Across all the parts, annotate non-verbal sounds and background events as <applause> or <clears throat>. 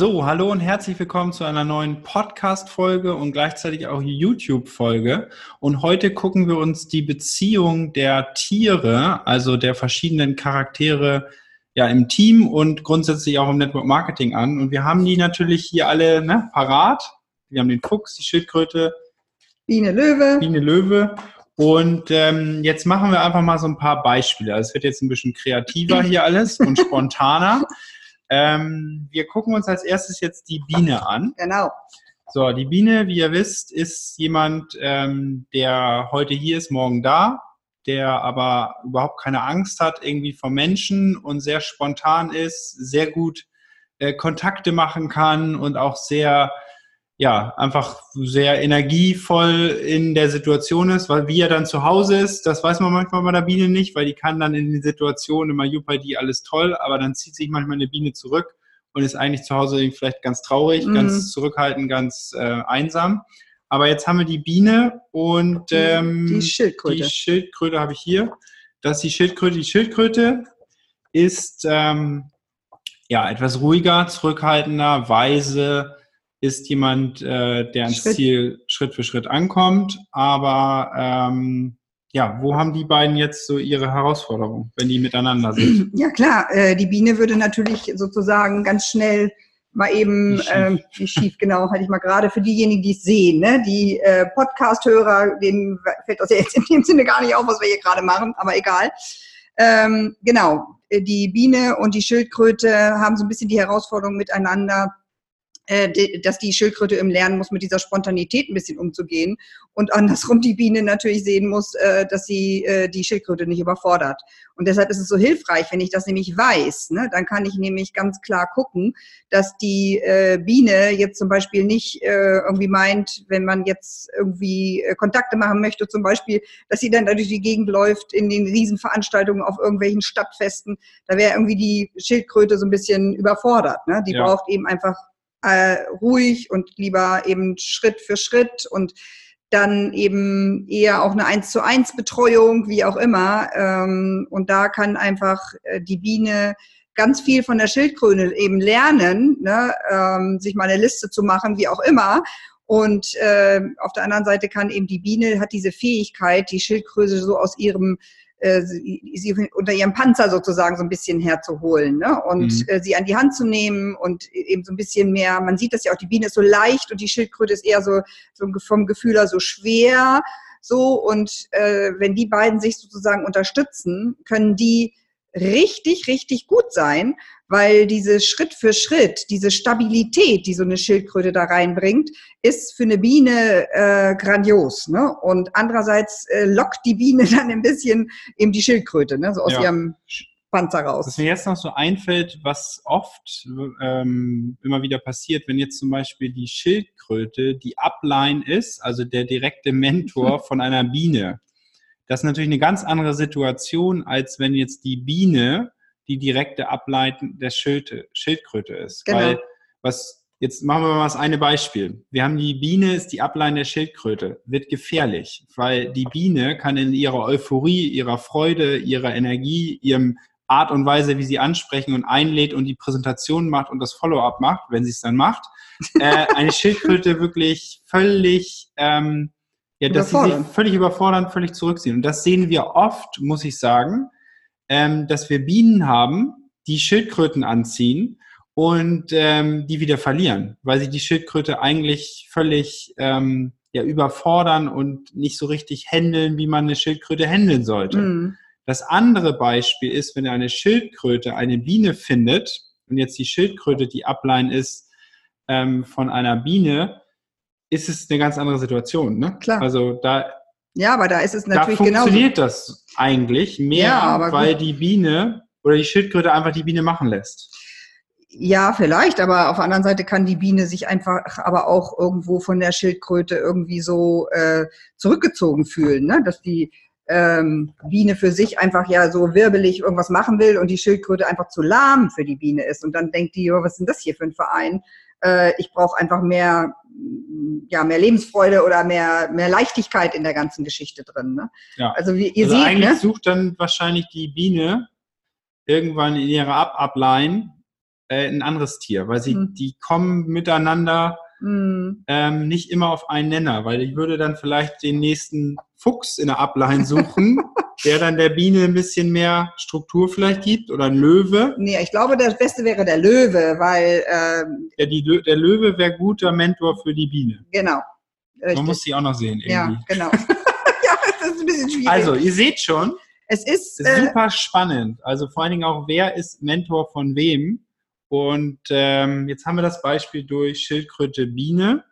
So, hallo und herzlich willkommen zu einer neuen Podcast-Folge und gleichzeitig auch YouTube-Folge. Und heute gucken wir uns die Beziehung der Tiere, also der verschiedenen Charaktere ja im Team und grundsätzlich auch im Network Marketing an. Und wir haben die natürlich hier alle ne, parat. Wir haben den Fuchs, die Schildkröte, Biene Löwe. Biene Löwe. Und ähm, jetzt machen wir einfach mal so ein paar Beispiele. Also es wird jetzt ein bisschen kreativer <clears throat> hier alles und spontaner. Ähm, wir gucken uns als erstes jetzt die Biene an. Genau. So, die Biene, wie ihr wisst, ist jemand, ähm, der heute hier ist, morgen da, der aber überhaupt keine Angst hat irgendwie vor Menschen und sehr spontan ist, sehr gut äh, Kontakte machen kann und auch sehr ja, einfach sehr energievoll in der Situation ist, weil wie er dann zu Hause ist, das weiß man manchmal bei der Biene nicht, weil die kann dann in den Situationen immer juppie die alles toll, aber dann zieht sich manchmal eine Biene zurück und ist eigentlich zu Hause vielleicht ganz traurig, mhm. ganz zurückhaltend, ganz äh, einsam. Aber jetzt haben wir die Biene und ähm, die Schildkröte. Die Schildkröte habe ich hier. Das ist die Schildkröte. Die Schildkröte ist ähm, ja etwas ruhiger, zurückhaltender, weise, ist jemand, äh, der ans Schritt. Ziel Schritt für Schritt ankommt. Aber ähm, ja, wo haben die beiden jetzt so ihre Herausforderungen, wenn die miteinander sind? <clears throat> Ja klar, äh, die Biene würde natürlich sozusagen ganz schnell mal eben, wie schief, äh, wie schief genau, hatte ich mal gerade für diejenigen, die es sehen, ne? die äh, Podcast-Hörer, denen fällt das ja jetzt in dem Sinne gar nicht auf, was wir hier gerade machen, aber egal. Ähm, genau, äh, die Biene und die Schildkröte haben so ein bisschen die Herausforderung miteinander, dass die Schildkröte im Lernen muss, mit dieser Spontanität ein bisschen umzugehen und andersrum die Biene natürlich sehen muss, äh, dass sie äh, die Schildkröte nicht überfordert. Und deshalb ist es so hilfreich, wenn ich das nämlich weiß, ne, dann kann ich nämlich ganz klar gucken, dass die Biene jetzt zum Beispiel nicht irgendwie meint, wenn man jetzt irgendwie Kontakte machen möchte, zum Beispiel, dass sie dann durch die Gegend läuft in den Riesenveranstaltungen auf irgendwelchen Stadtfesten. Da wäre irgendwie die Schildkröte so ein bisschen überfordert. Ne? Die ja. braucht eben einfach äh, ruhig und lieber eben Schritt für Schritt und dann eben eher auch eine eins zu eins Betreuung, wie auch immer. Ähm, und da kann einfach äh, die Biene ganz viel von der Schildkröte eben lernen, ne? ähm, sich mal eine Liste zu machen, wie auch immer. Und äh, auf der anderen Seite kann eben die Biene hat diese Fähigkeit, die Schildkröte so aus ihrem äh, sie, sie unter ihrem Panzer sozusagen so ein bisschen herzuholen ne? und mhm. äh, sie an die Hand zu nehmen und eben so ein bisschen mehr, man sieht das ja auch, die Biene ist so leicht und die Schildkröte ist eher so, so vom Gefühl her so schwer. So, und äh, wenn die beiden sich sozusagen unterstützen, können die richtig, richtig gut sein, weil diese Schritt für Schritt, diese Stabilität, die so eine Schildkröte da reinbringt, ist für eine Biene äh, grandios. Ne? Und andererseits äh, lockt die Biene <laughs> dann ein bisschen eben die Schildkröte ne? so aus ja. ihrem Panzer raus. Was mir jetzt noch so einfällt, was oft ähm, immer wieder passiert, wenn jetzt zum Beispiel die Schildkröte die Upline ist, also der direkte Mentor <laughs> von einer Biene. Das ist natürlich eine ganz andere Situation, als wenn jetzt die Biene die direkte Ableitung der Schild, Schildkröte ist. Genau. Weil was Jetzt machen wir mal das eine Beispiel. Wir haben die Biene, ist die Ablein der Schildkröte, wird gefährlich, weil die Biene kann in ihrer Euphorie, ihrer Freude, ihrer Energie, ihrem Art und Weise, wie sie ansprechen und einlädt und die Präsentation macht und das Follow-up macht, wenn sie es dann macht, <laughs> äh, eine Schildkröte wirklich völlig ähm, ja, dass sie sich völlig überfordern, völlig zurückziehen. Und das sehen wir oft, muss ich sagen, ähm, dass wir Bienen haben, die Schildkröten anziehen und ähm, die wieder verlieren, weil sie die Schildkröte eigentlich völlig ähm, ja, überfordern und nicht so richtig handeln, wie man eine Schildkröte handeln sollte. Mhm. Das andere Beispiel ist, wenn eine Schildkröte eine Biene findet und jetzt die Schildkröte die Ablein ist ähm, von einer Biene, ist es eine ganz andere Situation. Ne? Klar. Also da. Ja, aber da ist es natürlich genau. Da funktioniert genauso. das eigentlich mehr, ja, weil gut. die Biene oder die Schildkröte einfach die Biene machen lässt. Ja, vielleicht, aber auf der anderen Seite kann die Biene sich einfach aber auch irgendwo von der Schildkröte irgendwie so äh, zurückgezogen fühlen, ne? dass die ähm, Biene für sich einfach ja so wirbelig irgendwas machen will und die Schildkröte einfach zu lahm für die Biene ist. Und dann denkt die, oh, was ist denn das hier für ein Verein? Äh, ich brauche einfach mehr ja, mehr Lebensfreude oder mehr, mehr Leichtigkeit in der ganzen Geschichte drin. Ne? Ja. Also wie ihr also seht, eigentlich ne? sucht dann wahrscheinlich die Biene irgendwann in ihrer Up-Up-Line äh, ein anderes Tier, weil sie, Mhm. die kommen miteinander Mhm. ähm, nicht immer auf einen Nenner, weil ich würde dann vielleicht den nächsten Fuchs in der Upline suchen, <laughs> der dann der Biene ein bisschen mehr Struktur vielleicht gibt oder ein Löwe. Nee, ich glaube, das Beste wäre der Löwe, weil, ähm, Ja, die, der Löwe wäre guter Mentor für die Biene. genau. Man Richtig. muss die auch noch sehen irgendwie. ja, genau. <laughs> <laughs> ja, das ist ein bisschen schwierig. Also, ihr seht schon, es ist, äh, super spannend. Also vor allen Dingen auch, wer ist Mentor von wem? Und ähm, jetzt haben wir das Beispiel durch Schildkröte Biene.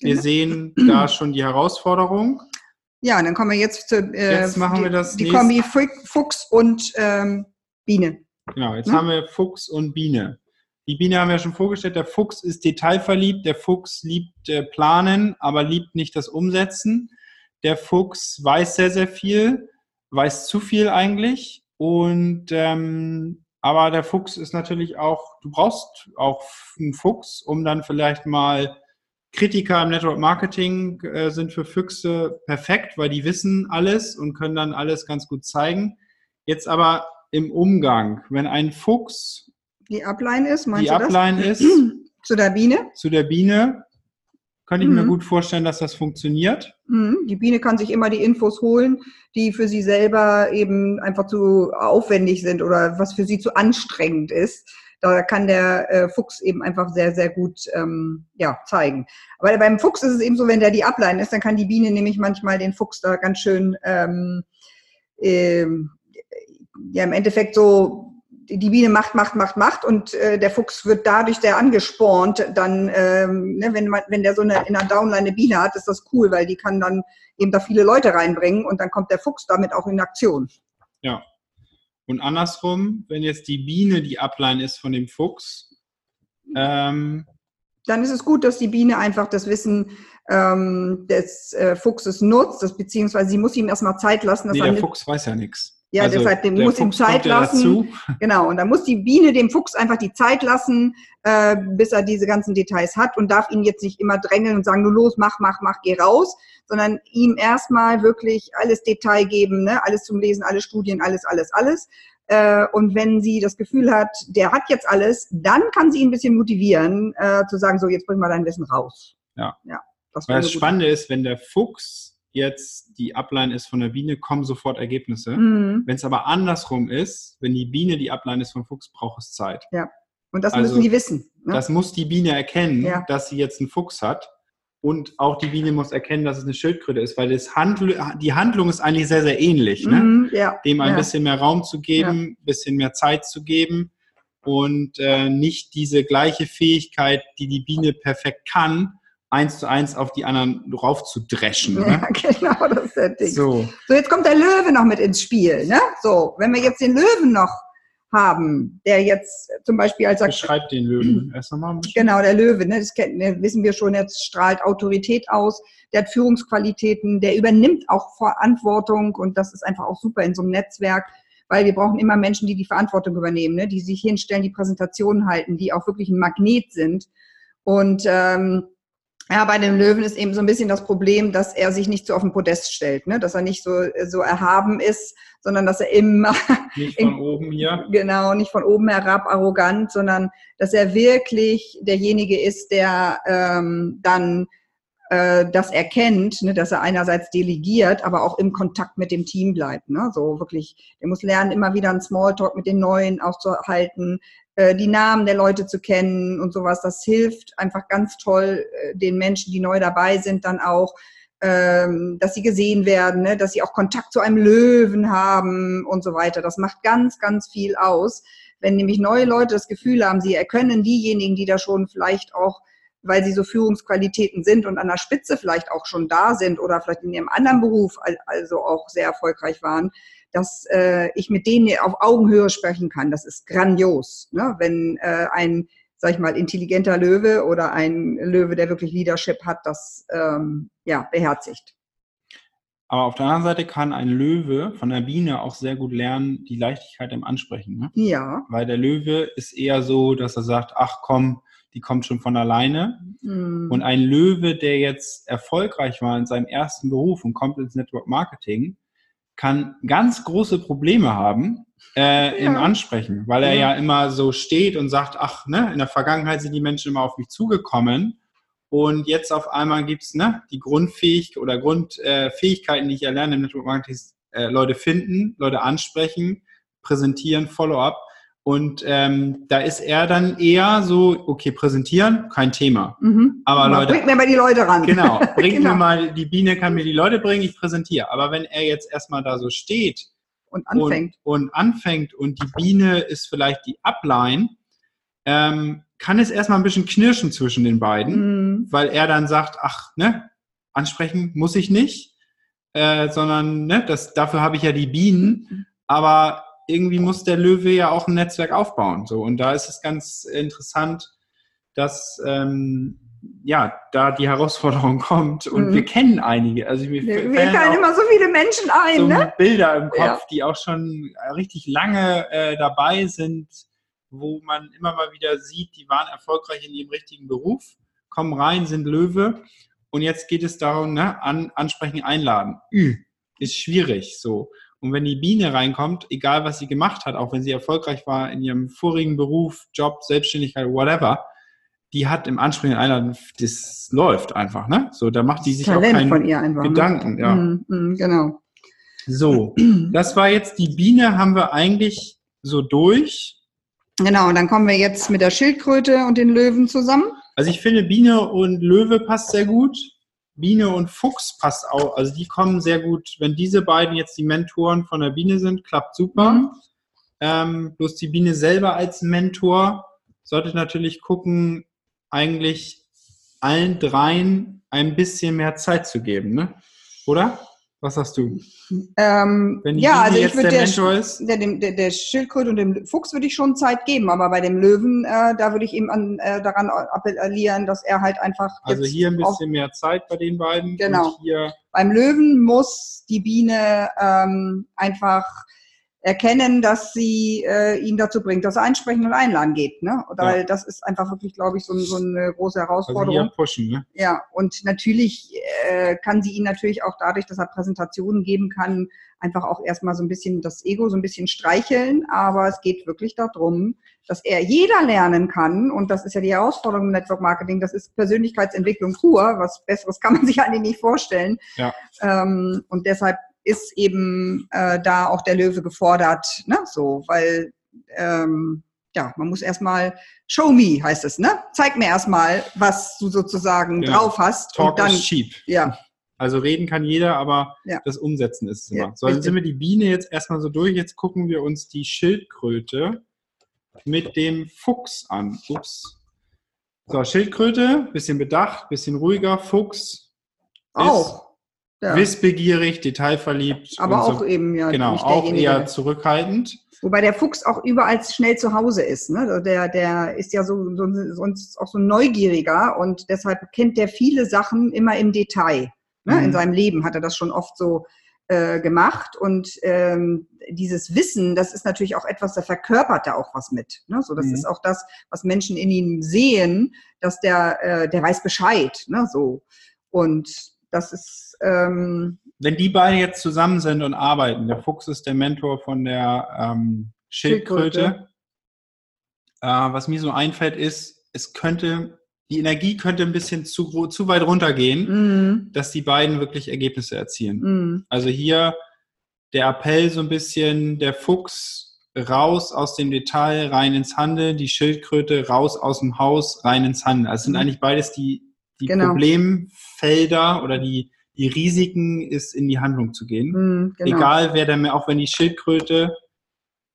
Wir Genau. sehen <clears throat> da schon die Herausforderung. Ja, dann kommen wir jetzt zu, äh, Jetzt machen die, wir das die nächste- Kombi Fuchs und ähm, Biene. Genau, jetzt Ne? haben wir Fuchs und Biene. Die Biene haben wir ja schon vorgestellt. Der Fuchs ist detailverliebt. Der Fuchs liebt äh, Planen, aber liebt nicht das Umsetzen. Der Fuchs weiß sehr, sehr viel, weiß zu viel eigentlich. Und ähm, aber der Fuchs ist natürlich auch, du brauchst auch einen Fuchs, um dann vielleicht mal Kritiker im Network Marketing äh, sind für Füchse perfekt, weil die wissen alles und können dann alles ganz gut zeigen. Jetzt aber im Umgang, wenn ein Fuchs Die Upline ist, meinst die du das? Upline <clears throat> ist Zu der Biene. zu der Biene, könnte ich mir Mhm. gut vorstellen, dass das funktioniert. Mhm. Die Biene kann sich immer die Infos holen, die für sie selber eben einfach zu aufwendig sind oder was für sie zu anstrengend ist. Da kann der äh, Fuchs eben einfach sehr, sehr gut ähm, ja, zeigen. Aber beim Fuchs ist es eben so, wenn der die Upline ist, dann kann die Biene nämlich manchmal den Fuchs da ganz schön ähm, ähm, ja im Endeffekt so die die Biene macht, macht, macht, macht und äh, der Fuchs wird dadurch sehr angespornt. Dann, ähm, ne, wenn man, wenn der so eine in einer Downline eine Biene hat, ist das cool, weil die kann dann eben da viele Leute reinbringen und dann kommt der Fuchs damit auch in Aktion. Ja. Und andersrum, wenn jetzt die Biene die Upline ist von dem Fuchs, ähm, Dann ist es gut, dass die Biene einfach das Wissen ähm, des äh, Fuchses nutzt, das, beziehungsweise sie muss ihm erstmal Zeit lassen. Dass nee, er der Fuchs weiß ja nichts. Ja, deshalb, dem muss ihm Zeit lassen. Dazu. <laughs> <laughs> Genau, und dann muss die Biene dem Fuchs einfach die Zeit lassen, äh, bis er diese ganzen Details hat und darf ihn jetzt nicht immer drängeln und sagen, du los, mach, mach, mach, geh raus, sondern ihm erstmal wirklich alles Detail geben, ne? alles zum Lesen, alle Studien, alles, alles, alles. Äh, und wenn sie das Gefühl hat, der hat jetzt alles, dann kann sie ihn ein bisschen motivieren, äh, zu sagen, so, jetzt bring mal dein Wissen raus. Ja. ja das das Spannende ist, wenn der Fuchs jetzt die Upline ist von der Biene, kommen sofort Ergebnisse. Mhm. Wenn es aber andersrum ist, wenn die Biene die Upline ist vom Fuchs, braucht es Zeit. Und das Also, müssen die wissen. Ne? Das muss die Biene erkennen, Ja. dass sie jetzt einen Fuchs hat. Und auch die Biene muss erkennen, dass es eine Schildkröte ist, weil das Handl die Handlung ist eigentlich sehr, sehr ähnlich. Ne? Mhm, ja. Dem ein ja. bisschen mehr Raum zu geben, bisschen mehr Zeit zu geben und äh, nicht diese gleiche Fähigkeit, die die Biene perfekt kann, eins zu eins auf die anderen rauf zu dreschen. Ja, Ne? <laughs> genau, das ist der Ding. So, So, jetzt kommt der Löwe noch mit ins Spiel. Ne? So, wenn wir jetzt den Löwen noch haben, der jetzt zum Beispiel als beschreib den Löwen <clears throat> erst nochmal. Genau, der Löwe, ne, das kennen, ne, wissen wir schon, jetzt strahlt Autorität aus, der hat Führungsqualitäten, der übernimmt auch Verantwortung und das ist einfach auch super in so einem Netzwerk, weil wir brauchen immer Menschen, die die Verantwortung übernehmen, ne, die sich hinstellen, die Präsentationen halten, die auch wirklich ein Magnet sind. Und ähm, ja, bei dem Löwen ist eben so ein bisschen das Problem, dass er sich nicht so auf den Podest stellt, ne? dass er nicht so, so erhaben ist, sondern dass er immer Nicht <laughs> von oben hier. Genau, nicht von oben herab arrogant, sondern dass er wirklich derjenige ist, der ähm, dann äh, das erkennt, ne, dass er einerseits delegiert, aber auch im Kontakt mit dem Team bleibt. Ne? So wirklich, der muss lernen, immer wieder einen Smalltalk mit den Neuen aufzuhalten, äh, die Namen der Leute zu kennen und sowas. Das hilft einfach ganz toll äh, den Menschen, die neu dabei sind, dann auch ähm, dass sie gesehen werden, ne? dass sie auch Kontakt zu einem Löwen haben und so weiter. Das macht ganz, ganz viel aus. Wenn nämlich neue Leute das Gefühl haben, sie erkennen diejenigen, die da schon vielleicht auch, weil sie so Führungsqualitäten sind und an der Spitze vielleicht auch schon da sind oder vielleicht in ihrem anderen Beruf al- also auch sehr erfolgreich waren, dass äh, ich mit denen auf Augenhöhe sprechen kann. Das ist grandios, ne? wenn äh, ein sag ich mal, intelligenter Löwe oder ein Löwe, der wirklich Leadership hat, das ähm, ja, beherzigt. Aber auf der anderen Seite kann ein Löwe von der Biene auch sehr gut lernen, die Leichtigkeit im Ansprechen. Ne? Ja. Weil der Löwe ist eher so, dass er sagt, ach komm, die kommt schon von alleine. Mhm. Und ein Löwe, der jetzt erfolgreich war in seinem ersten Beruf und kommt ins Network Marketing, kann ganz große Probleme haben, äh, im Ja. Ansprechen, weil er Ja. ja immer so steht und sagt, ach, ne, in der Vergangenheit sind die Menschen immer auf mich zugekommen und jetzt auf einmal gibt's ne, die Grundfähigkeiten oder Grundfähigkeiten, äh, die ich erlerne im Network Marketing, äh, Leute finden, Leute ansprechen, präsentieren, Follow-up und ähm, da ist er dann eher so, okay, präsentieren, kein Thema. Mhm. Aber Leute- Bringt mir mal die Leute ran. Genau, <laughs> bringt Genau. mir mal, die Biene kann mir die Leute bringen, ich präsentiere. Aber wenn er jetzt erstmal da so steht Und anfängt. Und, und anfängt und die Biene ist vielleicht die Upline, ähm, kann es erstmal ein bisschen knirschen zwischen den beiden, Mhm. weil er dann sagt, ach, ne, ansprechen muss ich nicht, äh, sondern ne, das, dafür habe ich ja die Bienen, aber irgendwie muss der Löwe ja auch ein Netzwerk aufbauen. So, und da ist es ganz interessant, dass ähm, ja, da die Herausforderung <laughs> kommt und Mhm. wir kennen einige. Also mir Wir, wir fallen immer so viele Menschen ein, so ne? Bilder im Kopf, Ja. die auch schon richtig lange äh, dabei sind, wo man immer mal wieder sieht, die waren erfolgreich in ihrem richtigen Beruf, kommen rein, sind Löwe und jetzt geht es darum, ne, an, ansprechen, einladen. Ü, ist schwierig so. Und wenn die Biene reinkommt, egal was sie gemacht hat, auch wenn sie erfolgreich war in ihrem vorigen Beruf, Job, Selbstständigkeit, whatever, die hat im Ansprechen einladen, das läuft einfach, ne? So, da macht die sich auch Talent keinen von ihr einfach. ne? Gedanken, ja. Mhm, mhm, genau. So, das war jetzt die Biene, haben wir eigentlich so durch. Genau, und dann kommen wir jetzt mit der Schildkröte und den Löwen zusammen. Also ich finde, Biene und Löwe passt sehr gut. Biene und Fuchs passt auch. Also die kommen sehr gut. Wenn diese beiden jetzt die Mentoren von der Biene sind, klappt super. Mhm. Ähm, bloß die Biene selber als Mentor sollte natürlich gucken, eigentlich allen dreien ein bisschen mehr Zeit zu geben, ne? Oder? Was sagst du? Ähm, Wenn die ja, also ich würde der der, der, dem- der, der Schildkröte und dem Fuchs würde ich schon Zeit geben, aber bei dem Löwen, äh, da würde ich ihm an, äh, daran appellieren, dass er halt einfach Also hier ein bisschen mehr Zeit bei den beiden. Genau. Beim Löwen muss die Biene ähm, einfach erkennen, dass sie äh, ihn dazu bringt, dass er einsprechen und einladen geht. Ne? Oder Ja. Weil das ist einfach wirklich, glaube ich, so, so eine große also Herausforderung. hier pushen, ne? Ja, und natürlich äh, kann sie ihn natürlich auch dadurch, dass er Präsentationen geben kann, einfach auch erstmal so ein bisschen das Ego so ein bisschen streicheln. Aber es geht wirklich darum, dass er jeder lernen kann. Und das ist ja die Herausforderung im Network Marketing. Das ist Persönlichkeitsentwicklung pur. Was Besseres kann man sich eigentlich nicht vorstellen. Ja. Ähm, und deshalb ist eben äh, da auch der Löwe gefordert, ne? So, weil ähm, ja, man muss erstmal Show me heißt es, ne? Zeig mir erstmal, was du sozusagen Genau. drauf hast Talk und dann is cheap. ja, Also reden kann jeder, aber Ja. das Umsetzen ist es immer. Ja, so, dann richtig. sind wir die Biene jetzt erstmal so durch. Jetzt gucken wir uns die Schildkröte mit dem Fuchs an. Ups. So, Schildkröte, bisschen bedacht, bisschen ruhiger. Fuchs auch. Ja. wissbegierig, detailverliebt. Aber auch so. eben ja Genau, auch eher zurückhaltend. Wobei der Fuchs auch überall schnell zu Hause ist. Ne? Also Der, der ist ja so, so sonst auch so ein neugieriger und deshalb kennt der viele Sachen immer im Detail. Ne? Mhm. In seinem Leben hat er das schon oft so äh, gemacht und ähm, dieses Wissen, das ist natürlich auch etwas, da verkörpert er auch was mit. Ne? So, das Mhm. ist auch das, was Menschen in ihm sehen, dass der, äh, der weiß Bescheid. Ne? So und das ist ähm, Wenn die beiden jetzt zusammen sind und arbeiten, der Fuchs ist der Mentor von der ähm, Schildkröte. Schildkröte. Äh, was mir so einfällt, ist, es könnte, die Energie könnte ein bisschen zu, zu weit runtergehen, mm, dass die beiden wirklich Ergebnisse erzielen. mm, Also hier der Appell so ein bisschen, der Fuchs raus aus dem Detail, rein ins Handel, die Schildkröte raus aus dem Haus, rein ins Handel. Also es sind Mhm. eigentlich beides die, die Genau. Problemfelder oder die, die Risiken, ist in die Handlung zu gehen. mm, genau. Egal wer der, auch wenn die Schildkröte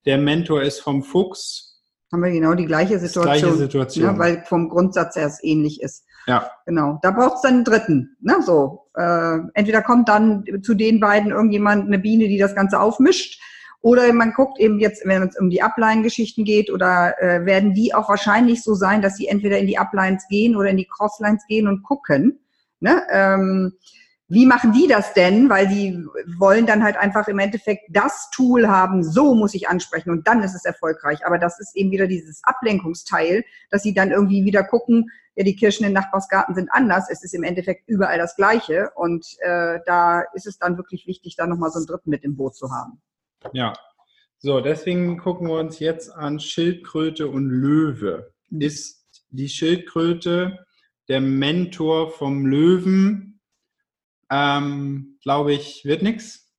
der Mentor ist vom Fuchs, haben wir genau die gleiche Situation. gleiche Situation. Ne, weil vom Grundsatz her es ähnlich ist. ja, Genau. Da braucht es dann einen dritten. Ne? So, äh, entweder kommt dann zu den beiden irgendjemand, eine Biene, die das Ganze aufmischt, oder man guckt eben jetzt, wenn es um die Upline-Geschichten geht, oder äh, werden die auch wahrscheinlich so sein, dass sie entweder in die Uplines gehen oder in die Crosslines gehen und gucken. Ne? Ähm, wie machen die das denn? Weil die wollen dann halt einfach im Endeffekt das Tool haben, so muss ich ansprechen und dann ist es erfolgreich. Aber das ist eben wieder dieses Ablenkungsteil, dass sie dann irgendwie wieder gucken, ja, die Kirschen im Nachbarsgarten sind anders. Es ist im Endeffekt überall das Gleiche. Und äh, da ist es dann wirklich wichtig, da nochmal so einen Dritten mit im Boot zu haben. Ja. So, deswegen gucken wir uns jetzt an Schildkröte und Löwe. Ist die Schildkröte der Mentor vom Löwen? Ähm, Glaube ich, wird nichts.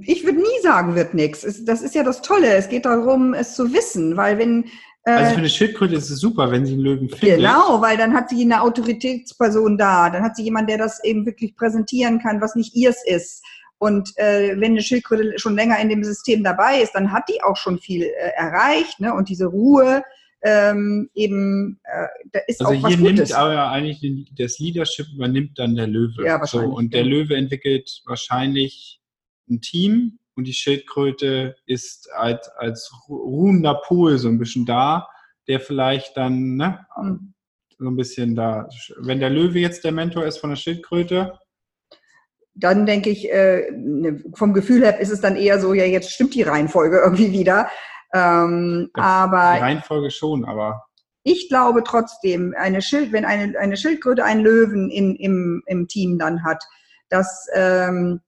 Ich würde nie sagen, wird nichts. Das ist ja das Tolle. Es geht darum, es zu wissen, weil wenn also für eine Schildkröte ist es super, wenn sie einen Löwen findet. Genau, weil dann hat sie eine Autoritätsperson da. Dann hat sie jemanden, der das eben wirklich präsentieren kann, was nicht ihrs ist. Und äh, wenn eine Schildkröte schon länger in dem System dabei ist, dann hat die auch schon viel äh, erreicht. Ne? Und diese Ruhe ähm, eben, äh, da ist also auch was hier Gutes. nimmt aber eigentlich den, das Leadership übernimmt dann der Löwe. Ja, so, wahrscheinlich, und der ja. Löwe entwickelt wahrscheinlich ein Team und die Schildkröte ist als, als ruhender Pol so ein bisschen da, der vielleicht dann ne, Hm. so ein bisschen da, wenn der Löwe jetzt der Mentor ist von der Schildkröte, Dann denke ich, äh, ne, vom Gefühl her ist es dann eher so, ja, jetzt stimmt die Reihenfolge <laughs> irgendwie wieder. Ähm, die aber Reihenfolge schon, aber ich glaube trotzdem, eine Schild, wenn eine, eine Schildkröte einen Löwen in, im, im Team dann hat, dass ähm,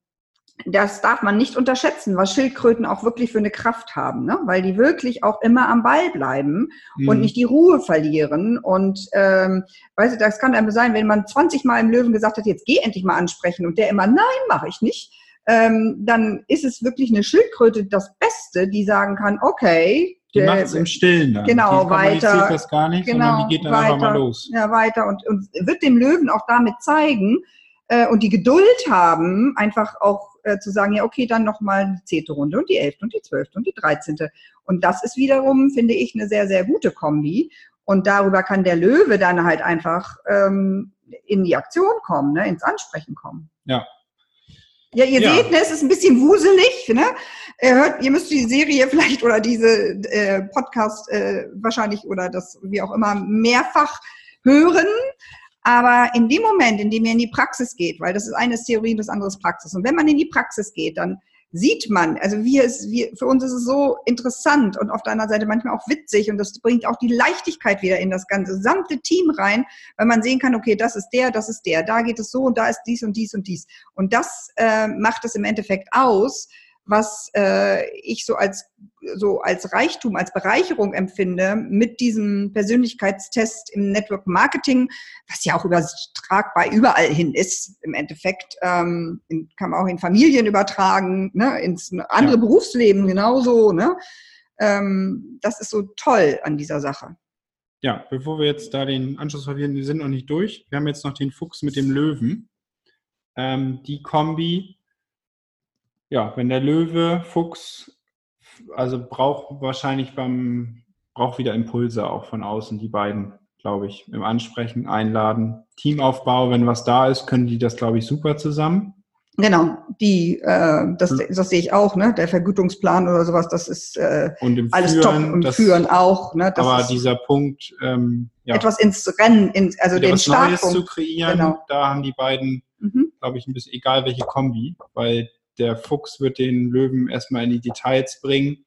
das darf man nicht unterschätzen, was Schildkröten auch wirklich für eine Kraft haben, ne? weil die wirklich auch immer am Ball bleiben und Mhm. nicht die Ruhe verlieren. Und ähm, weißt du, das kann einem sein, wenn man 20 Mal im Löwen gesagt hat, jetzt geh endlich mal ansprechen und der immer, nein, mache ich nicht, ähm, dann ist es wirklich eine Schildkröte das Beste, die sagen kann, okay, die der- macht es im Stillen dann. Genau, die weiter. das gar nicht, Genau, sondern die geht dann einfach mal weiter. los. ja, weiter und, und wird dem Löwen auch damit zeigen äh, und die Geduld haben, einfach auch äh, zu sagen, ja, okay, dann nochmal die zehnte Runde und die elfte und die zwölfte und die dreizehnte. Und das ist wiederum, finde ich, eine sehr, sehr gute Kombi. Und darüber kann der Löwe dann halt einfach ähm, in die Aktion kommen, ne, ins Ansprechen kommen. Ja. Ja, ihr Ja. seht, ne, es ist ein bisschen wuselig. Ne? Ihr, hört, ihr müsst die Serie <laughs> vielleicht oder diese äh, Podcast äh, wahrscheinlich oder das wie auch immer mehrfach hören. Aber in dem Moment, in dem ihr in die Praxis geht, weil das ist eines Theorie, das andere ist Praxis. Und wenn man in die Praxis geht, dann sieht man, also wir ist, wir, für uns ist es so interessant und auf der anderen Seite manchmal auch witzig und das bringt auch die Leichtigkeit wieder in das ganze gesamte Team rein, weil man sehen kann, okay, das ist der, das ist der, da geht es so und da ist dies und dies und dies. Und das äh, macht es im Endeffekt aus, was äh, ich so als so als Reichtum, als Bereicherung empfinde mit diesem Persönlichkeitstest im Network Marketing, was ja auch übertragbar überall hin ist im Endeffekt, ähm, in, kann man auch in Familien übertragen, ne, ins andere Ja. Berufsleben genauso. Ne? Ähm, das ist so toll an dieser Sache. Ja, bevor wir jetzt da den Anschluss verlieren, wir sind noch nicht durch. Wir haben jetzt noch den Fuchs mit dem Löwen. Ähm, die Kombi, ja, wenn der Löwe, Fuchs, also braucht wahrscheinlich beim, braucht wieder Impulse auch von außen, die beiden, glaube ich, im Ansprechen, Einladen, Teamaufbau, wenn was da ist, können die das, glaube ich, super zusammen. Genau, die, äh, das, das sehe ich auch, ne? Der Vergütungsplan oder sowas, das ist äh, Und im alles Führen, top und das, führen auch, ne? Das aber dieser Punkt, ähm, ja, etwas ins Rennen, ins, also den was Neues zu Startpunkt. kreieren, Genau. da haben die beiden Mhm. glaube ich, ein bisschen egal welche Kombi, weil der Fuchs wird den Löwen erstmal in die Details bringen.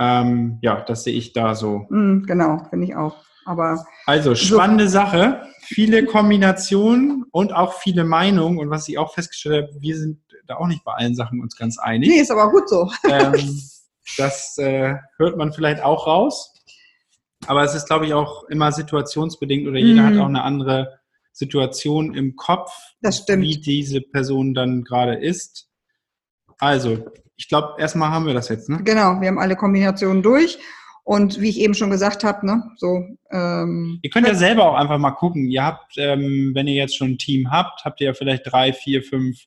Ähm, ja, das sehe ich da so. Mhm, genau, finde ich auch. Aber Also, spannende Sache. Viele Kombinationen und auch viele Meinungen. Und was ich auch festgestellt habe, wir sind da auch nicht bei allen Sachen uns ganz einig. nee, ist aber gut so. Ähm, <laughs> das äh, hört man vielleicht auch raus. Aber es ist, glaube ich, auch immer situationsbedingt oder jeder Mhm. hat auch eine andere Situation im Kopf, wie diese Person dann gerade ist. Also, ich glaube, erstmal haben wir das jetzt, ne? Genau, wir haben alle Kombinationen durch. Und wie ich eben schon gesagt habe, ne, so ähm, Ihr könnt ja selber auch einfach mal gucken. Ihr habt, ähm, wenn ihr jetzt schon ein Team habt, habt ihr ja vielleicht drei, vier, fünf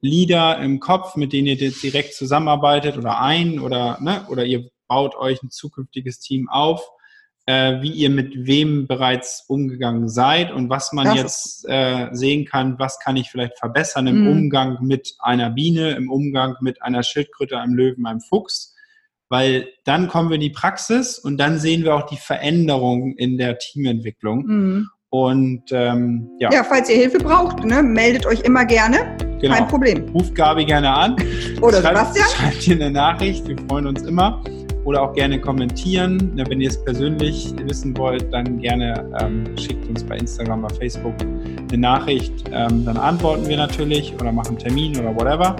Leader im Kopf, mit denen ihr direkt zusammenarbeitet oder ein oder, ne, oder ihr baut euch ein zukünftiges Team auf, äh, wie ihr mit wem bereits umgegangen seid und was man Das jetzt äh, sehen kann, was kann ich vielleicht verbessern im Mhm. Umgang mit einer Biene, im Umgang mit einer Schildkröte, einem Löwen, einem Fuchs. Weil dann kommen wir in die Praxis und dann sehen wir auch die Veränderung in der Teamentwicklung. mhm. Und ähm, ja, ja, falls ihr Hilfe braucht, ne, meldet euch immer gerne. Kein genau. Problem. Ruft Gabi gerne an. Oder schreibt, Sebastian. Schreibt ihr eine Nachricht, wir freuen uns immer. Oder auch gerne kommentieren. Wenn ihr es persönlich wissen wollt, dann gerne ähm, schickt uns bei Instagram, bei Facebook eine Nachricht. Ähm, dann antworten wir natürlich oder machen einen Termin oder whatever.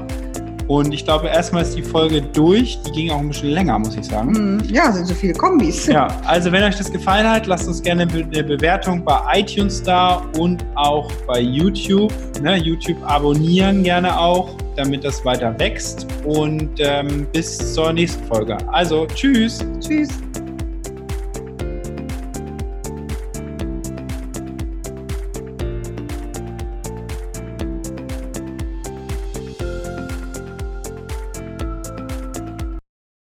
Und ich glaube, erstmal ist die Folge durch. Die ging auch ein bisschen länger, muss ich sagen. Hm, Ja, sind so viele Kombis. Ja, also wenn euch das gefallen hat, lasst uns gerne eine Bewertung bei iTunes da und auch bei YouTube. Ne, YouTube abonnieren gerne auch, damit das weiter wächst. Und ähm, bis zur nächsten Folge. Also, tschüss. Tschüss.